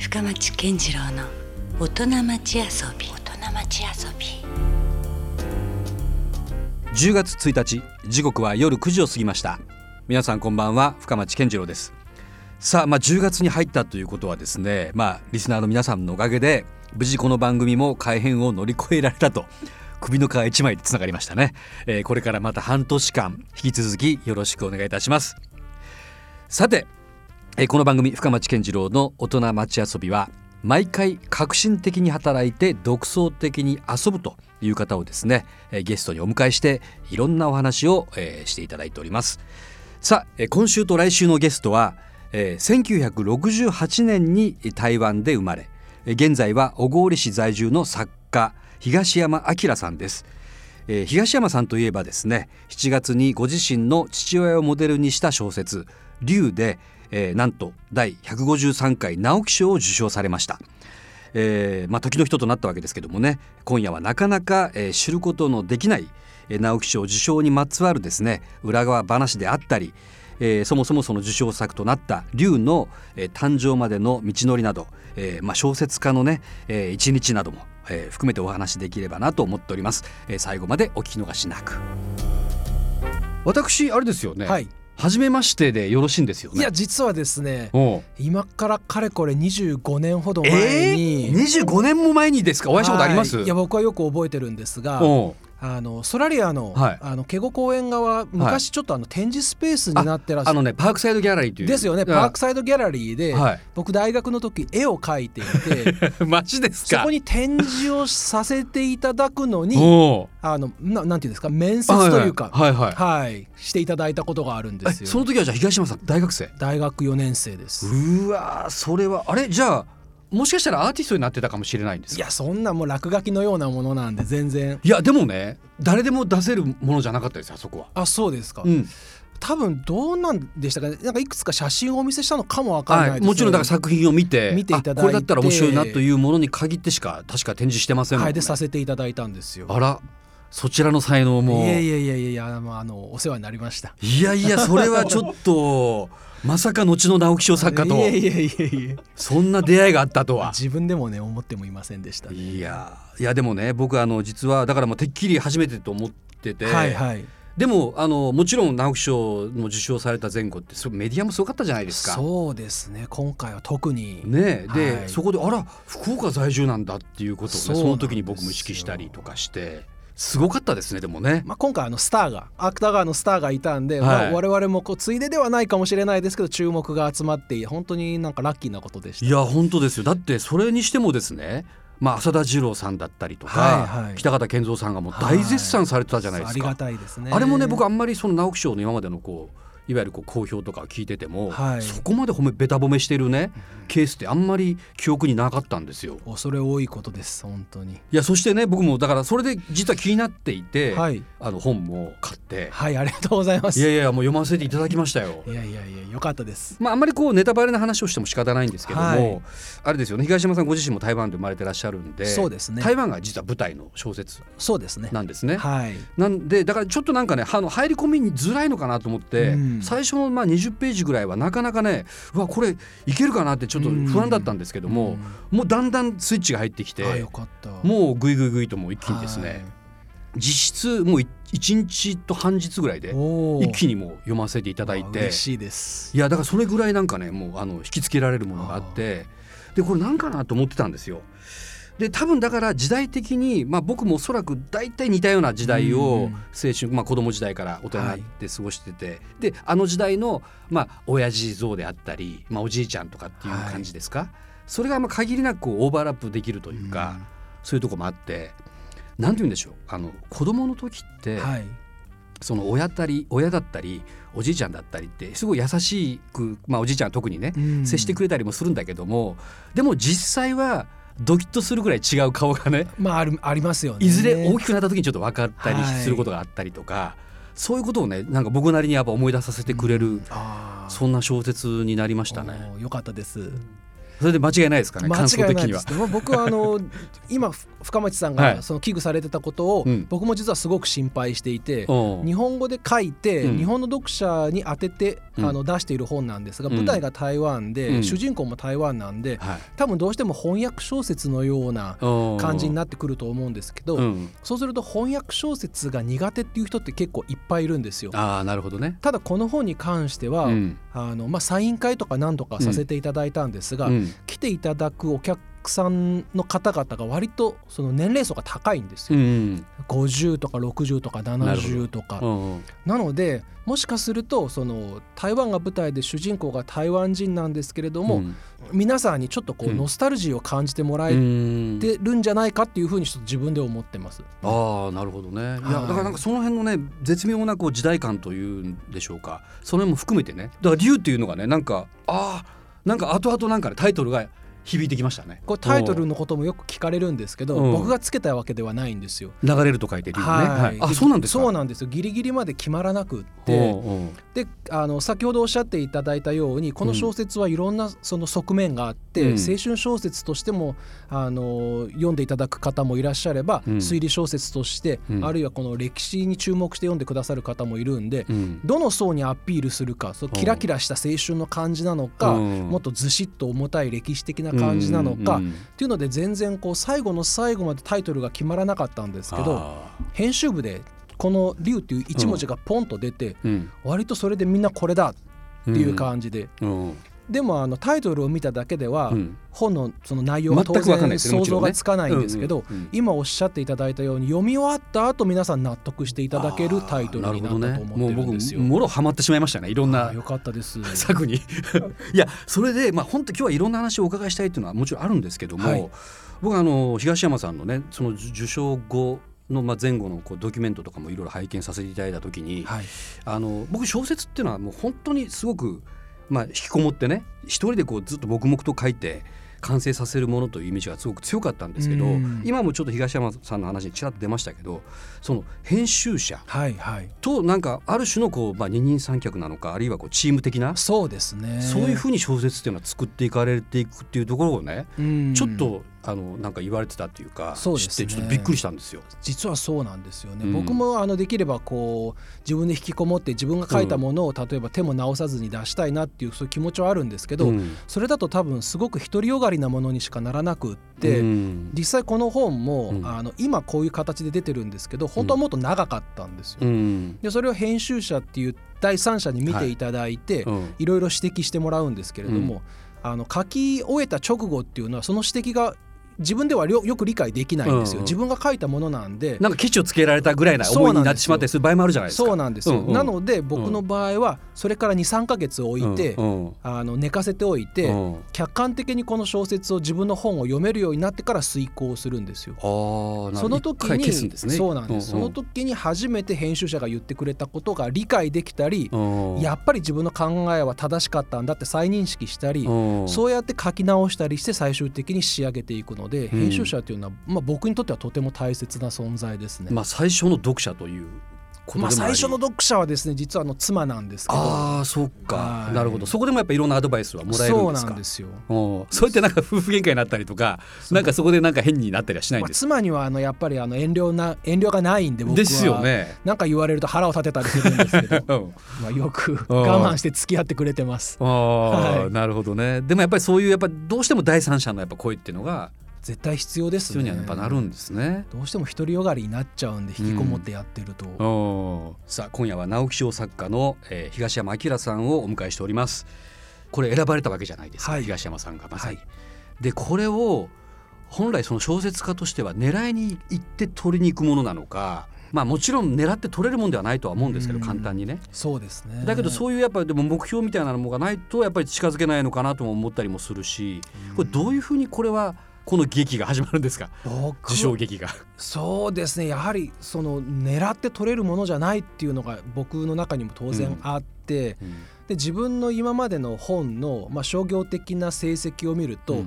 深町健次郎の大人町遊び。大人町遊び。10月1日時刻は夜9時を過ぎました。皆さんこんばんは深町健次郎です。さあまあ10月に入ったということはですねまあリスナーの皆さんのおかげで無事この番組も改編を乗り越えられたと首の皮一枚でつながりましたね、えー、これからまた半年間引き続きよろしくお願いいたします。さて、え、この番組深町健次郎の大人町遊びは毎回革新的に働いて独創的に遊ぶという方をですねゲストにお迎えしていろんなお話を、えー、していただいております。さあ今週と来週のゲストは、えー、1968年に台湾で生まれ現在は小郡市在住の作家東山明さんです、えー、東山さんといえばですね7月にご自身の父親をモデルにした小説「竜」で、えー、なんと第153回直木賞を受賞されました。えーまあ、時の人となったわけですけどもね。今夜はなかなか、えー、知ることのできない、えー、直木賞受賞にまつわるですね裏側話であったり、えー、そもそもその受賞作となった龍の、えー、誕生までの道のりなど、えーまあ、小説家のね、えー、一日なども、えー、含めてお話しできればなと思っております、えー、最後までお聞き逃しなく。私あれですよね、はい初めましてでよろしいんですよね？いや実はですね今からかれこれ25年ほど前に、えー、25年も前にですか？お会いしたことあります、い、いや僕はよく覚えてるんですがあのソラリアの,、はい、あのケゴ公園側昔ちょっとあの展示スペースになってらっしゃる、あのねパークサイドギャラリーという。ですよね。パークサイドギャラリーで、はい、僕大学の時絵を描いていて マジですか？そこに展示をさせていただくのにあのななんていうんですか？面接というかはいはい、はい、していただいたことがあるんですよ。その時はじゃあ東山さん大学生？大学4年生です。うわそれはあれ？じゃあもしかしたらアーティストになってたかもしれないんですいやそんなもう落書きのようなものなんで全然。いやでもね誰でも出せるものじゃなかったですあそこは。あそうですか、うん、多分どうなんでしたかね。なんかいくつか写真をお見せしたのかもわからない、はい、もちろんだから作品を見て見ていただいて。これだったら面白いなというものに限ってしか確か展示してませんもんね、はい、でさせていただいたんですよ。あらそちらの才能も。いやいやいやいやあのあのお世話になりました。いやいやそれはちょっとまさか後の直木賞作家と。いやいやいやいや。そんな出会いがあったとは。自分でもね思ってもいませんでした、ね、いやいやでもね僕あの実はだからもうてっきり初めてと思ってて、はいはい、でもあのもちろん直木賞の受賞された前後ってメディアもすごかったじゃないですか。そうですね。今回は特に。ねで、はい、そこであら福岡在住なんだっていうことをねその時に僕も意識したりとかしてすごかったですねでもね、まあ、今回あのスターが芥川のスターがいたんで、はい。まあ、我々もこうついでではないかもしれないですけど注目が集まって本当になんかラッキーなことでした。いや本当ですよ。だってそれにしてもですねまあ、浅田次郎さんだったりとか、はいはい、北方健三さんがもう大絶賛されてたじゃないですか、はい、ありがたいですね。あれもね僕あんまりその直木賞の今までのこういわゆるこう好評とか聞いてても、はい、そこまで褒めべた褒めしてるね、ケースってあんまり記憶になかったんですよ。恐れ多いことです本当に。いやそしてね僕もだからそれで実は気になっていて、はい、あの本も買ってはいありがとうございますいやいやもう読ませていただきましたよ。いやいやいやよかったです。まああんまりこうネタバレな話をしても仕方ないんですけども、はい、あれですよね東山さんご自身も台湾で生まれてらっしゃるんでそうですね台湾が実は舞台の小説そうですねなんですね。はい、なんでだからちょっとなんかねあの入り込みにづらいのかなと思って、うん、最初のまあ20ページぐらいはなかなかねうわこれいけるかなってちょっと不安だったんですけども、もうだんだんスイッチが入ってきてもうぐいぐいぐいともう一気にですね、実質もう1日と半日ぐらいで一気にもう読ませていただいて。いやだからそれぐらいなんかねもうあの引きつけられるものがあってでこれ何かなと思ってたんですよ。で多分だから時代的に、まあ、僕もおそらく大体似たような時代を青春、まあ、子供時代から大人になって過ごしてて、はい、であの時代の、まあ親父像であったり、まあ、おじいちゃんとかっていう感じですか、はい、それがまあ限りなくオーバーラップできるというか、うそういうとこもあって何て言うんでしょう？あの子供の時って、はい、その親たり親だったりおじいちゃんだったりってすごい優しく、まあ、おじいちゃんは特にね、接してくれたりもするんだけどもでも実際はドキッとするぐらい違う顔がね、まあ、あるありますよね。いずれ大きくなった時にちょっと分かったりすることがあったりとか、はい、そういうことをねなんか僕なりにやっぱ思い出させてくれる、うん、そんな小説になりましたね。よかったですそれで間違いないですかね間違いないです。僕はあの 今ふ深町さんはい。がその危惧されてたことをうん。僕も実はすごく心配していて、う。ん日本語で書いて、うん。日本の読者に当てて、うん。あの出している本なんですが、うん。舞台が台湾で、うん。主人公も台湾なんではい。多分どうしても翻訳小説のような感感じになってくると思うんですけど、うん、そうすると翻訳小説が苦手っていう人って結構いっぱいいるんですよ。ああなるほどね。ただこの本に関しては、うん。あのまあ、サイン会とか何度かさせていただいたんですが、うん来ていただくお客さんの方々が割とその年齢層が高いんですうよ。ん50とか60とか70とか。う。んなのでもしかするとその台湾が舞台で主人公が台湾人なんですけれども、うん。皆さんにちょっとこううん。ノスタルジーを感じてもらうえんてるんじゃないかっていうふうにちょっと自分で思ってます。ああなるほどね。い。やはいだからなんかその辺のね絶妙なこう時代感というんでしょうか。その辺も含めてね。だから竜っていうのがねなんかああなんか後々なんかねタイトルが響いてきましたね。これタイトルのこともよく聞かれるんですけど、うん。僕がつけたわけではないんですよ。流れると書いて竜ね。はい。あでそうなんですか？そうなんですよ。ギリギリまで決まらなくって。であの先ほどおっしゃっていただいたようにこの小説はいろんなその側面があって、うん。青春小説としてもあの読んでいただく方もいらっしゃれば、うん。推理小説として、うん。あるいはこの歴史に注目して読んでくださる方もいるんで、うん。どの層にアピールするかそうキラキラした青春の感じなのか、うん。もっとずしっと重たい歴史的な感じなのか、っていうので全然こう最後の最後までタイトルが決まらなかったんですけどあ編集部でこの「竜」っていう一文字がポンと出て、割とそれでみんなこれだっていう感じで、うんでもあのタイトルを見ただけでは、うん。本のその内容が当然想像がつかないんですけど、今おっしゃっていただいたように読み終わった後皆さん納得していただけるタイトルになったと思ってるんですよ。もう僕もろハマってしまいましたね。いろんなあよかったです。作に。いやそれでまあ本当今日はいろんな話をお伺いしたいっていうのはもちろんあるんですけども、はい。僕はあの東山さんのねその受賞後のまあ前後のこうドキュメントとかもいろいろ拝見させていただいた時に、はい、あの僕小説っていうのはもう本当にすごく、まあ、引きこもってね一人でこうずっと黙々と書いて完成させるものというイメージがすごく強かったんですけどうん。今もちょっと東山さんの話にちらっと出ましたけどその編集者となんかある種のこう、まあ、二人三脚なのかあるいはこうチーム的なそうですね。そういうふうに小説っていうのは作っていかれていくっていうところをね、うん。ちょっとあのなんか言われてたっていうかそうですちょっとびっくりしたんですよ。実はそうなんですよね、うん。僕もあのできればこう自分で引きこもって自分が書いたものを例えば手も直さずに出したいなっていうそういう気持ちはあるんですけど、うん。それだと多分すごく独りよがりなものにしかならなくって、うん。実際この本も、うん。あの今こういう形で出てるんですけど本当はもっと長かったんですよ。うん。でそれを編集者っていう第三者に見ていただいて、うん。いろいろ指摘してもらうんですけれども、あの書き終えた直後っていうのはその指摘が自分ではよよく理解できないんですよ、うんうん。自分が書いたものなんで。なんかケチをつけられたぐらいな思いになってしまったりする場合もあるじゃないですか。そうなんですよ、うんうん。なので僕の場合はそれから23か月置いて、うんうん。あの寝かせておいて、うん。客観的にこの小説を自分の本を読めるようになってから遂行するんですよ。その時に。そうなんです、うんうん。その時に初めて編集者が言ってくれたことが理解できたり、うん。やっぱり自分の考えは正しかったんだって再認識したり、うん。そうやって書き直したりして最終的に仕上げていくので、編集者というのは、まあ、僕にとってはとても大切な存在ですね。まあ最初の読者というまあ、最初の読者はですね実はあの妻なんですけど。ああそっか。はい。なるほど。そこでもやっぱいろんなアドバイスはもらえるそうんですか？なんですよ。うんそうやってなんか夫婦喧嘩になったりとかなんかそこでなんか変になったりはしないんまあ、です妻にはあのやっぱりあの遠慮な遠慮がないんで僕は。ですよね。なんか言われると腹を立てたりするんですけど。うん。まあよくうん我慢して付き合ってくれてます。ああ、はい。なるほどね。でもやっぱりそういうやっぱどうしても第三者のやっぱ声っていうのが絶対必要ですね必要にはやっぱなるんですね。どうしても独りよがりになっちゃうんで引きこもってやってると、うんさあ今夜は直木賞作家の、えー東山明さんをお迎えしております。これ選ばれたわけじゃないですか、はい東山さんがまさに。はでこれを本来その小説家としては狙いに行って取りに行くものなのか。まあもちろん狙って取れるもんではないとは思うんですけどうん簡単にねそうですねだけどそういうやっぱりでも目標みたいなのがないとやっぱり近づけないのかなとも思ったりもするしこれどういうふうにこれはこの劇が始まるんですか？僕受賞劇が。そうですね。やはりその狙って取れるものじゃないっていうのが僕の中にも当然あって、うん。で自分の今までの本の、まあ、商業的な成績を見ると、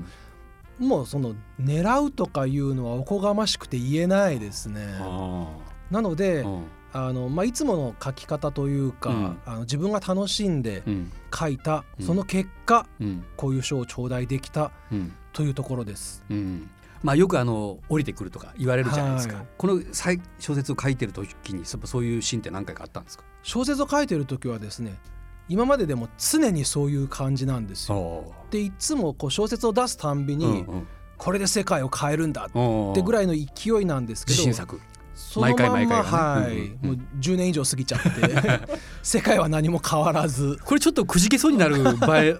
うん。もうその狙うとかいうのはおこがましくて言えないですね。あなので、ーうんあのまあ、いつもの書き方というか、うん。あの自分が楽しんでうん。書いた、うん。その結果うん。こういう賞を頂戴できたうん。というところです。うん。まあよくあの降りてくるとか言われるじゃないですか、はい。この最小説を書いてる時にそういうシーンって何回かあったんですか？小説を書いてる時はですね今まででも常にそういう感じなんですよ。でいつもこう小説を出すたんびに、うんうん。これで世界を変えるんだっってぐらいの勢いなんですけど毎回毎回がはい、ねうんうん。もう10年以上過ぎちゃって 世界は何も変わらず。これちょっとくじけそうになる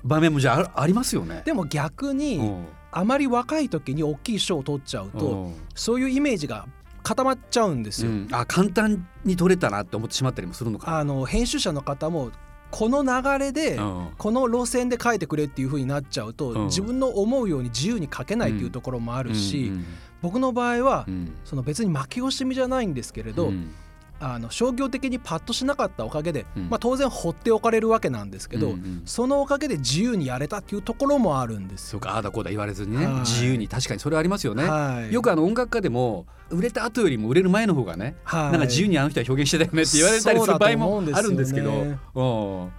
場 面もじゃあありますよね。でも逆に、うん。あまり若い時に大きい賞を取っちゃうと、うん。そういうイメージが固まっちゃうんですよ。うん。あ簡単に取れたなって思ってしまったりもするのか。な。あの編集者の方もこの流れで、うん。この路線で書いてくれっていう風になっちゃうと、うん。自分の思うように自由に書けないっていうところもあるし、うん僕の場合は、うん。その別に負け惜しみじゃないんですけれど、うん。あの商業的にパッとしなかったおかげで、うん。まあ、当然放っておかれるわけなんですけど、そのおかげで自由にやれたっていうところもあるんです。よ。そうかああだこうだ言われずにね、はい。自由に確かにそれはありますよね。はい、よくあの音楽家でも売れた後よりも売れる前の方がね、はい。なんか自由にあの人は表現してたよねって言われたりする場合もあるんですけど。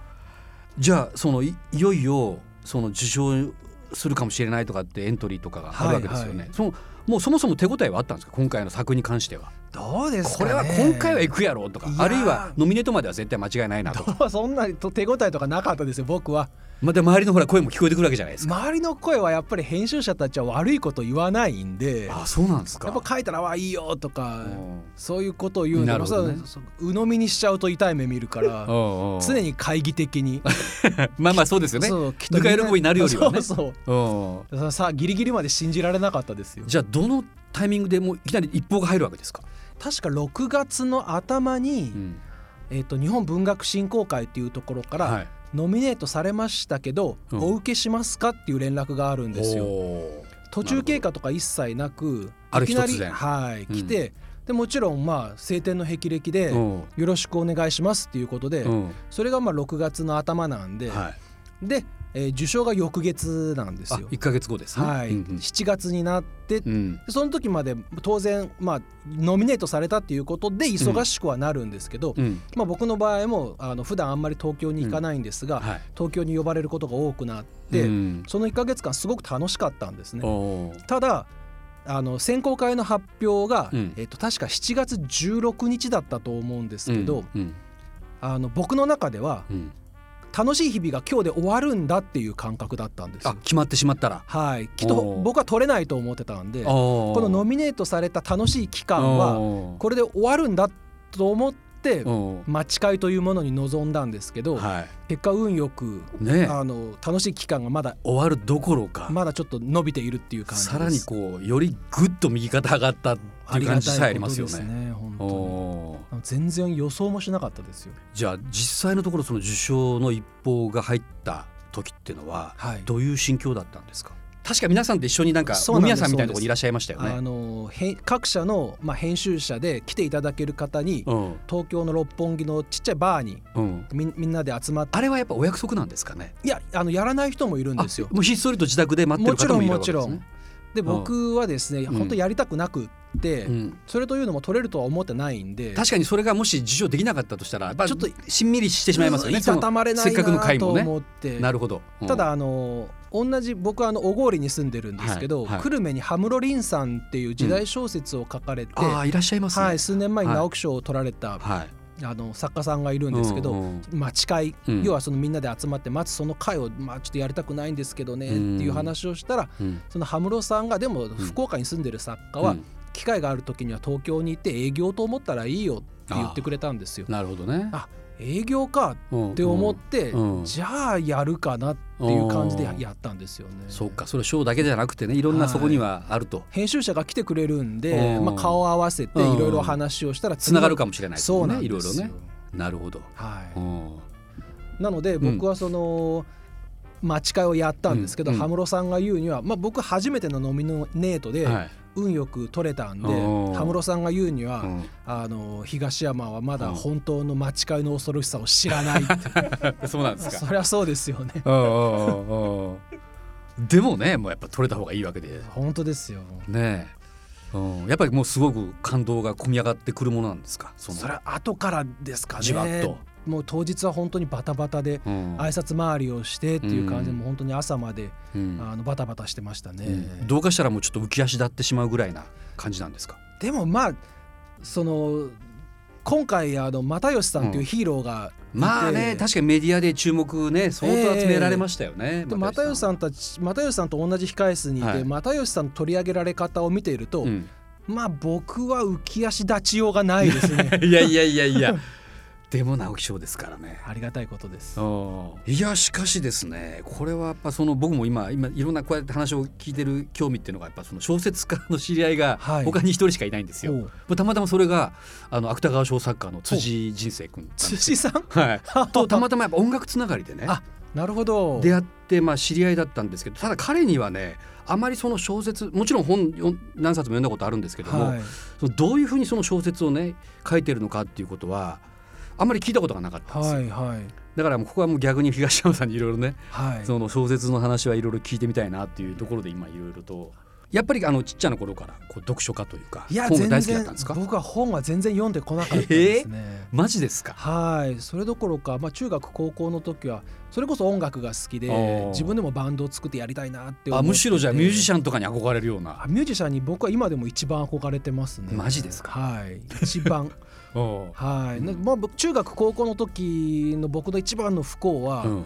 じゃあそのいいよいよその受賞するかもしれないとかってエントリーとかがあるわけですよね。そのもうそもそも手応えはあったんですか？今回の作に関しては。どうですこれは今回は行くやろうとかあるいはノミネートまでは絶対間違いないなと。そんなと手応えとかなかったですよ僕は。また周りのほら声も聞こえてくるわけじゃないですか。周りの声はやっぱり編集者たちは悪いこと言わないんであそうなんですか。やっぱ書いたら「わいいよ」とかうん。そういうことを言うんでなるほどね。鵜呑みにしちゃうと痛い目見るから 常に懐疑的に。まあまあそうですよね。そうきっとぬか喜びになるよりはね。そうそう。うん。ささギリギリまで信じられなかったですよ。じゃあどのタイミングでもういきなり一報が入るわけですか？確か6月の頭に、ん。えー、と日本文学振興会っていうところから、はい。ノミネートされましたけど、うん。お受けしますかっていう連絡があるんですよ。途中経過とか一切なくいきなりはいうん。来て、でもちろんまあ晴天の霹靂で、うん。よろしくお願いしますっていうことで、うん。それがまあ6月の頭なんで、はい。で、えー受賞が翌月なんですあよ。一ヶ月後ですね。はい、うん7月になって、うん。うんその時まで当然まあノミネートされたっていうことで忙しくはなるんですけど、うん。まあ、僕の場合もあの普段あんまり東京に行かないんですが、はい。東京に呼ばれることが多くなって、うん。その1ヶ月間すごく楽しかったんですね。ただあの選考会の発表が、うん。えっと確か7月16日だったと思うんですけど、うん。あの僕の中ではうん楽しい日々が今日で終わるんだっていう感覚だったんですよ。あ決まってしまったら。はい、きっと僕は取れないと思ってたんでここのノミネートされた楽しい期間はこれで終わるんだと思って待ち会というものに臨んだんですけど、は結果運よくい。ねあの楽しい期間がまだ終わるどころか。まだちょっと伸びているっていう感じ。さらにこうよりぐっと右肩上がったっていう感じさえありますよね。全然予想もしなかったですよ。じゃあ実際のところその受賞の一報が入った時っていうのははいどういう心境だったんですか？確か皆さんと一緒になんか飲み屋さんみたいなところにいらっしゃいましたよあね。のへ各社の、まあ、編集者で来ていただける方に、うん。東京の六本木のちっちゃいバーにうん、みみんなで集まって。あれはやっぱお約束なんですかね？いやあのやらない人もいるんですよ。あ。もうひっそりと自宅で待ってる方もいるわけですね。もちろんもで僕はですね、うん。本当やりたくなくって、うん、それというのも取れるとは思ってないんで。確かにそれがもし受賞できなかったとしたらちょっとしんみりしてしまいますよね。いたたまれないなと思って、なるほど、うん。ただあの同じ僕はあの小郡に住んでるんですけど、久留米に羽室凛さんっていう時代小説を書かれて、ああいらっしゃいますね。はい、数年前にはい。直木賞を取られた、はいあの作家さんがいるんですけど、うんうん。待ち会、うん。要はそのみんなで集まって待つその会を、まあ、ちょっとやりたくないんですけどねってうんいう話をしたらうん。その羽室さんがでも福岡に住んでる作家は、うん。機会がある時には東京に行って営業と思ったらいいよって言ってくれたんですよ。なるほどね。あ営業かっって思って、うんじゃあやるかなっていう感じでやったんですよね。そうかそれ賞だけじゃなくてねい。ろんなそこにはあると。編集者が来てくれるんで、うん。まあ、顔を合わせていろいろ話をしたらつながるかかもしれないですそうよなんいろいろね。なるほど、はい。うん。なので僕はその、待ち会をやったんですけどうんうん。羽室、さんが言うには、まあ、僕初めてのノミネートではい。運よく取れたんで羽室さんが言うには、うん。あの東山はまだうん。本当の待ち会の恐ろしさを知らないって。そうなんですか。そりゃそうですよね。うんうんうんうんでもねもうやっぱ取れた方がいいわけで。本当ですよ。ねえうん、やっぱりもうすごく感動が込み上がってくるものなんですか？その。それは後からですかね。じわっと、もう当日は本当にバタバタでうん。挨拶回りをしてっていう感じで、うんもう本当に朝まで、うん。あのバタバタしてましたね、うん。どうかしたらもうちょっと浮き足立ってしまうぐらいな感じなんですか？でもまあその今回あの又吉さんっていうヒーローがまあね確かにメディアで注目ね相当集められましたよね、で又吉さんたち又吉さんと同じ控え室にいて、はい。又吉さんの取り上げられ方を見ていると、うん。まあ僕は浮き足立ちようがないですね。いやいやいやいや でも直木賞ですからね。ありがたいことです。いやしかしですねこれはやっぱその僕も今今いろんなこうやって話を聞いてる興味っていうのがやっぱその小説家の知り合いがはい。他に一人しかいないんですよ。おう。たまたまそれがあの芥川賞作家の辻人生君辻さん？はい、とたまたまやっぱ音楽つながりでね。あなるほど。出会ってまあ知り合いだったんですけどただ彼にはねあまりその小説もちろん本何冊も読んだことあるんですけども、はい。どういうふうにその小説をね書いてるのかっていうことはあんまり聞いたことがなかったんですよ。はいはい。だからここはもう逆に東山さんにいろいろねはい。その小説の話はいろいろ聞いてみたいなっていうところで今いろいろとやっぱりあのちっちゃな頃からこう読書家というかいや全本が大好きだった然んですか？僕は本は全然読んでこなかったですね、マジですか？はい。それどころか、まあ、中学高校の時はそれこそ音楽が好きで自分でもバンドを作ってやりたいなって思ってて。あむしろじゃあミュージシャンとかに憧れるような。あミュージシャンに僕は今でも一番憧れてますね。マジですか？はい。一番。おはい、なまあ、僕中学高校の時の僕の一番の不幸は、うん。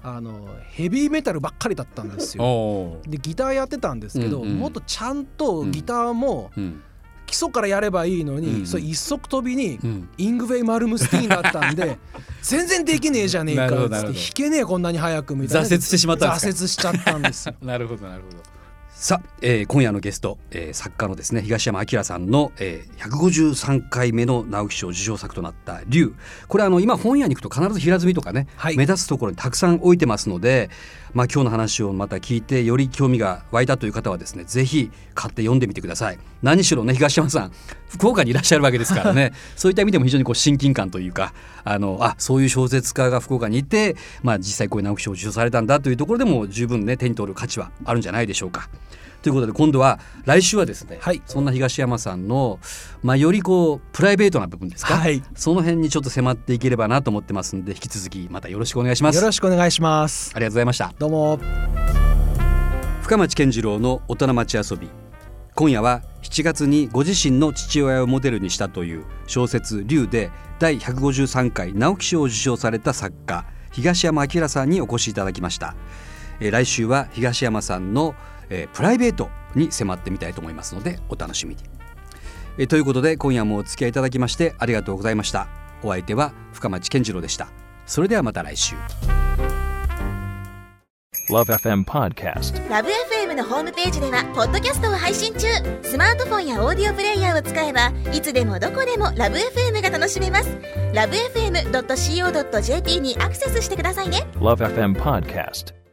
あのヘビーメタルばっかりだったんですよ。でギターやってたんですけど、うんうんもっとちゃんとギターもうん。基礎からやればいいのに、うんそれ一足飛びにうん。イングウェイ・マルムスティーンだったんで 全然できねえじゃねえかっつって弾けねえこんなに早くみたいな。挫折してしまった。んですか挫折しちゃったんですよ。なるほどなるほどさあ、えー今夜のゲスト、えー作家のですね東山明さんの、えー、153回目の直木賞受賞作となった「竜」これあの今本屋に行くと必ず平積みとかね、はい。目立つところにたくさん置いてますので、まあ、今日の話をまた聞いてより興味が湧いたという方はですねぜひ買って読んでみてください何しろね東山さん福岡にいらっしゃるわけですからねそういった意味でも非常にこう親近感というかあのあそういう小説家が福岡にいて、まあ、実際こういう直木賞を受賞されたんだというところでも十分ね手に取る価値はあるんじゃないでしょうか。ということで今度は来週はですね、はい。そんな東山さんの、まあ、よりこうプライベートな部分ですか、はい。その辺にちょっと迫っていければなと思ってますんで引き続きまたよろしくお願いします。よろしくお願いします。ありがとうございました。どうも。深町健次郎の大人町遊び。今夜は7月にご自身の父親をモデルにしたという小説「竜」で第153回直木賞を受賞された作家東山明さんにお越しいただきました、えー来週は東山さんの、えープライベートに迫ってみたいと思いますのでお楽しみに、えーということで今夜もお付き合いいただきましてありがとうございました。お相手は深町健次郎でした。それではまた来週。Love FM Podcast. ラブ f m のホームページではポッドキャストを配信中。スマートフォンやオーディオプレイヤーを使えばいつでもどこでもラブ f m が楽しめます。ラブ FM.co.jp にアクセスしてくださいね。Love FM Podcast.